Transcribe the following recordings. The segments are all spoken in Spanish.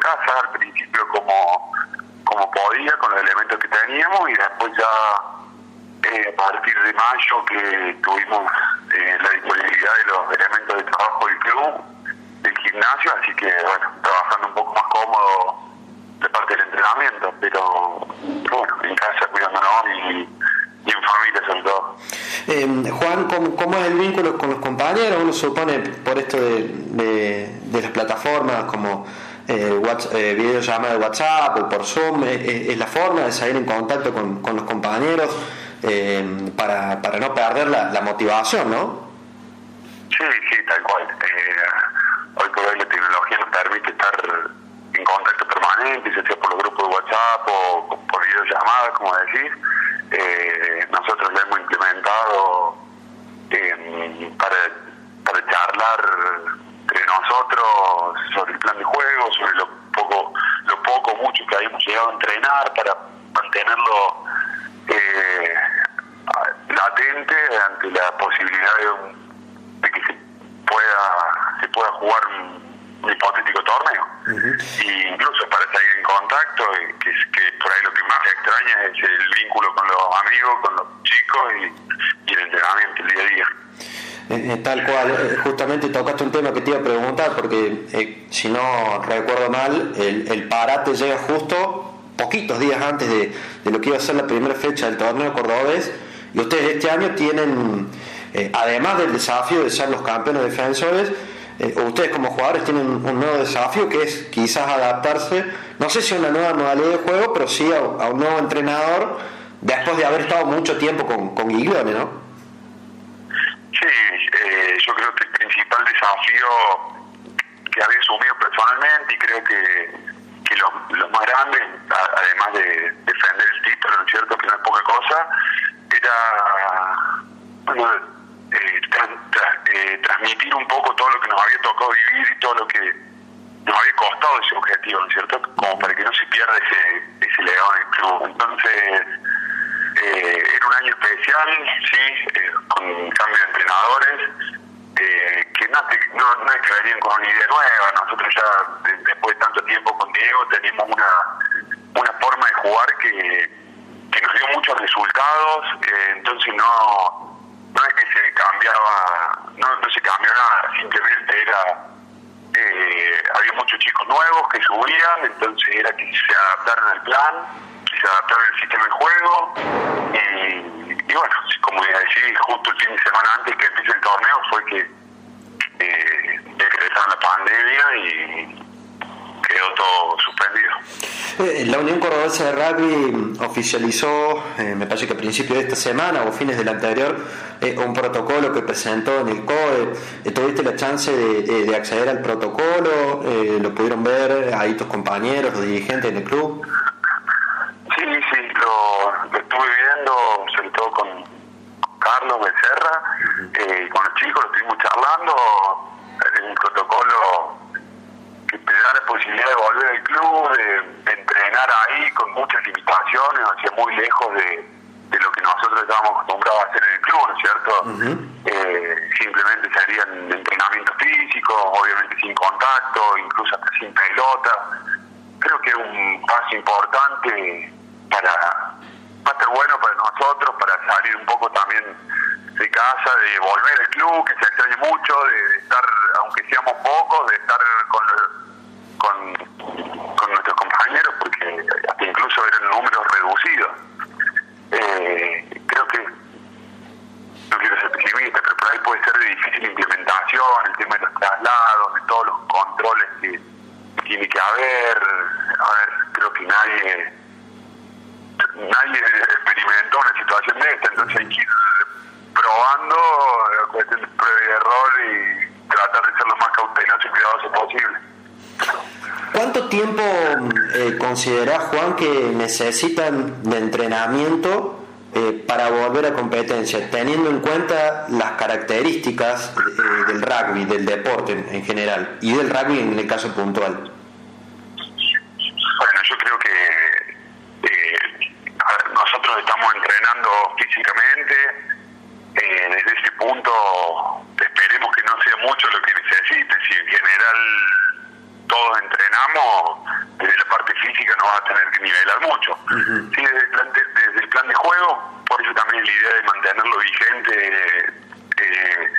casa, al principio como, como podía, con los elementos que teníamos, y después ya eh, a partir de mayo que tuvimos eh, la disponibilidad de los elementos de trabajo del club, del gimnasio, así que bueno, trabajando un poco más cómodo de parte del entrenamiento, pero bueno, en casa cuidándonos y, y en familia sobre todo. Eh, Juan, ¿cómo, ¿cómo, es el vínculo con los compañeros? Uno supone por esto de, de las plataformas como eh, eh, videollamada de WhatsApp o por Zoom, eh, es la forma de salir en contacto con, con los compañeros eh, para, para no perder la, motivación, ¿no? Sí, sí, tal cual. Eh, hoy por hoy la tecnología nos permite estar en contacto permanente, ya sea por los grupos de WhatsApp o por videollamadas, como decís. Eh, nosotros lo hemos implementado eh, para, para charlar sobre el plan de juego, sobre lo poco, lo poco mucho que habíamos llegado a entrenar para mantenerlo eh, latente ante la posibilidad de, un, de que se pueda se pueda jugar un, un hipotético torneo uh -huh. y incluso para seguir en contacto que, que por ahí lo que más extraña es el vínculo con los amigos con los chicos y, y el entrenamiento el día a día eh, tal cual, eh, justamente tocaste un tema que te iba a preguntar, porque eh, si no recuerdo mal, el, parate llega justo poquitos días antes de, lo que iba a ser la primera fecha del torneo cordobés, y ustedes este año tienen, eh, además del desafío de ser los campeones defensores, ustedes como jugadores tienen un nuevo desafío que es quizás adaptarse, no sé si a una nueva modalidad de juego, pero sí a, un nuevo entrenador, después de haber estado mucho tiempo con, con ¿no? Sí, eh, yo creo que el principal desafío que había asumido personalmente y creo que, que los, más grandes, además de defender el título, ¿no es cierto?, que no es poca cosa, era bueno, eh, eh, transmitir un poco todo lo que nos había tocado vivir y todo lo que nos había costado ese objetivo, ¿no es cierto?, como para que no se pierda ese, ese legado club. Entonces, eh, era un año especial, sí, eh, con cambio de entrenadores, eh, que no, no, no, es que venían con una idea nueva, nosotros ya de, después de tanto tiempo con Diego teníamos una, una forma de jugar que, que nos dio muchos resultados, entonces no, no es que se cambiaba, no, no se cambió nada, simplemente era... Eh, había muchos chicos nuevos que subían, entonces era que se adaptaran al plan, se adaptaron el sistema de juego y, y bueno, como decía, justo el fin de semana antes que empiece el torneo fue que eh, la pandemia y quedó todo suspendido. Eh, la Unión Cordobesa de Rugby oficializó, eh, me parece que a principios de esta semana o fines del anterior, eh, un protocolo que presentó en el COE. Eh, ¿Tuviste la chance de, de acceder al protocolo? ¿Lo pudieron ver ahí tus compañeros, los dirigentes del club? Sí, sí, lo, lo estuve viendo, sobre todo con Carlos Becerra, eh, con los chicos, lo estuvimos charlando, un protocolo que te da la posibilidad de volver al club, de, de entrenar ahí con muchas limitaciones, sea, muy lejos de, de, lo que nosotros estábamos acostumbrados a hacer en el club, ¿no es cierto? Uh -huh. eh, simplemente serían entrenamientos físicos, obviamente sin contacto, incluso hasta sin pelota. Creo que es un paso importante para va a ser bueno para nosotros, para salir un poco también de casa, de volver al club, que se extrañe mucho, de estar, aunque seamos pocos, de estar con, con, nuestros compañeros, porque hasta incluso eran números reducidos. Eh, creo que, no quiero ser pesimista, pero por ahí puede ser de difícil implementación, el tema de los traslados, de todos los controles que tiene que haber. A ver, creo que nadie nadie experimentó una situación de esta, entonces hay que ir probando, cuestión de prueba y error y y cuidadoso posible. ¿Cuánto tiempo eh, considerás, Juan, que necesitan de entrenamiento eh, para volver a competencia, teniendo en cuenta las características eh, del rugby, del deporte en, en general, y del rugby en el caso puntual? Bueno, yo creo que nosotros estamos entrenando físicamente, eh, desde ese punto esperemos que no sea mucho lo que necesite, si en general todos entrenamos, parte física no vas a tener que nivelar mucho. sí, desde, el plan de, desde el plan de juego, por eso también la idea de mantenerlo vigente eh,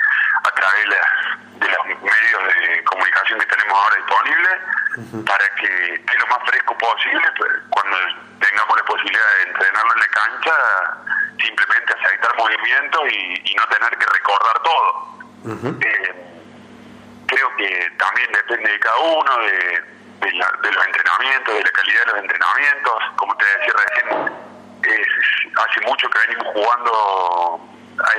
a través de, los medios de comunicación que tenemos ahora disponibles, para que esté lo más fresco posible, pues, cuando tengamos la posibilidad de entrenarlo en la cancha, simplemente aceitar movimientos y, no tener que recordar todo. Eh, creo que también depende de cada uno, de, de, los entrenamientos, de la calidad de los entrenamientos. Como te decía recién, hace mucho que venimos jugando a,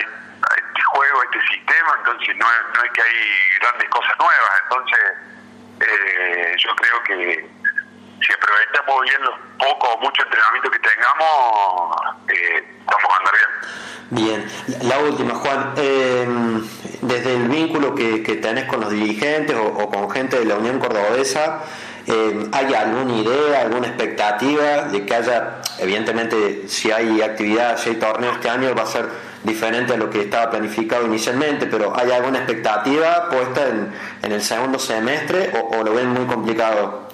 este juego, a este sistema, entonces no es, no es que hay grandes cosas nuevas. Entonces, eh, yo creo que si aprovechamos bien los pocos o mucho entrenamiento que tengamos, eh, vamos a andar bien. Bien, la última, Juan. Eh, desde el vínculo que, que, tenés con los dirigentes o, con gente de la Unión Cordobesa, eh, ¿hay alguna idea, alguna expectativa de que haya, evidentemente, si hay actividad, si hay torneo este año, va a ser diferente a lo que estaba planificado inicialmente, pero ¿hay alguna expectativa puesta en, el segundo semestre o, lo ven muy complicado?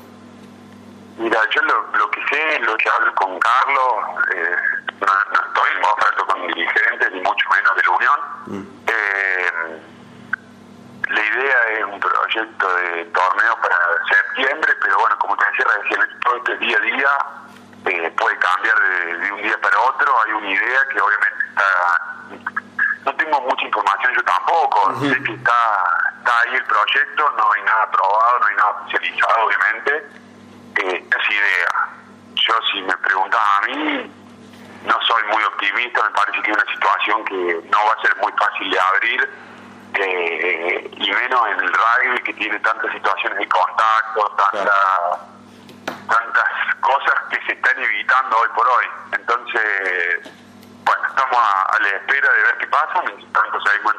Mira, yo lo, que sé, lo que hablo con Carlos, eh, no, estoy en contacto con dirigentes, mucho menos de la Unión. Mm. Eh, la idea es un proyecto de torneo para septiembre, pero bueno, como te decía recién, todo este día a día eh, puede cambiar de, un día para otro. Hay una idea que obviamente está. No tengo mucha información yo tampoco. Sé que está, está ahí el proyecto, no hay nada aprobado, no hay nada oficializado, obviamente. Eh, es idea. Yo, si me preguntas a mí, no soy muy optimista, me parece que es una situación que no va a ser muy fácil de abrir, eh, y menos en el rugby que tiene tantas situaciones de contacto, tantas, tantas cosas que se están evitando hoy por hoy. Entonces, bueno, estamos a, la espera de ver qué pasa, mientras tanto seguimos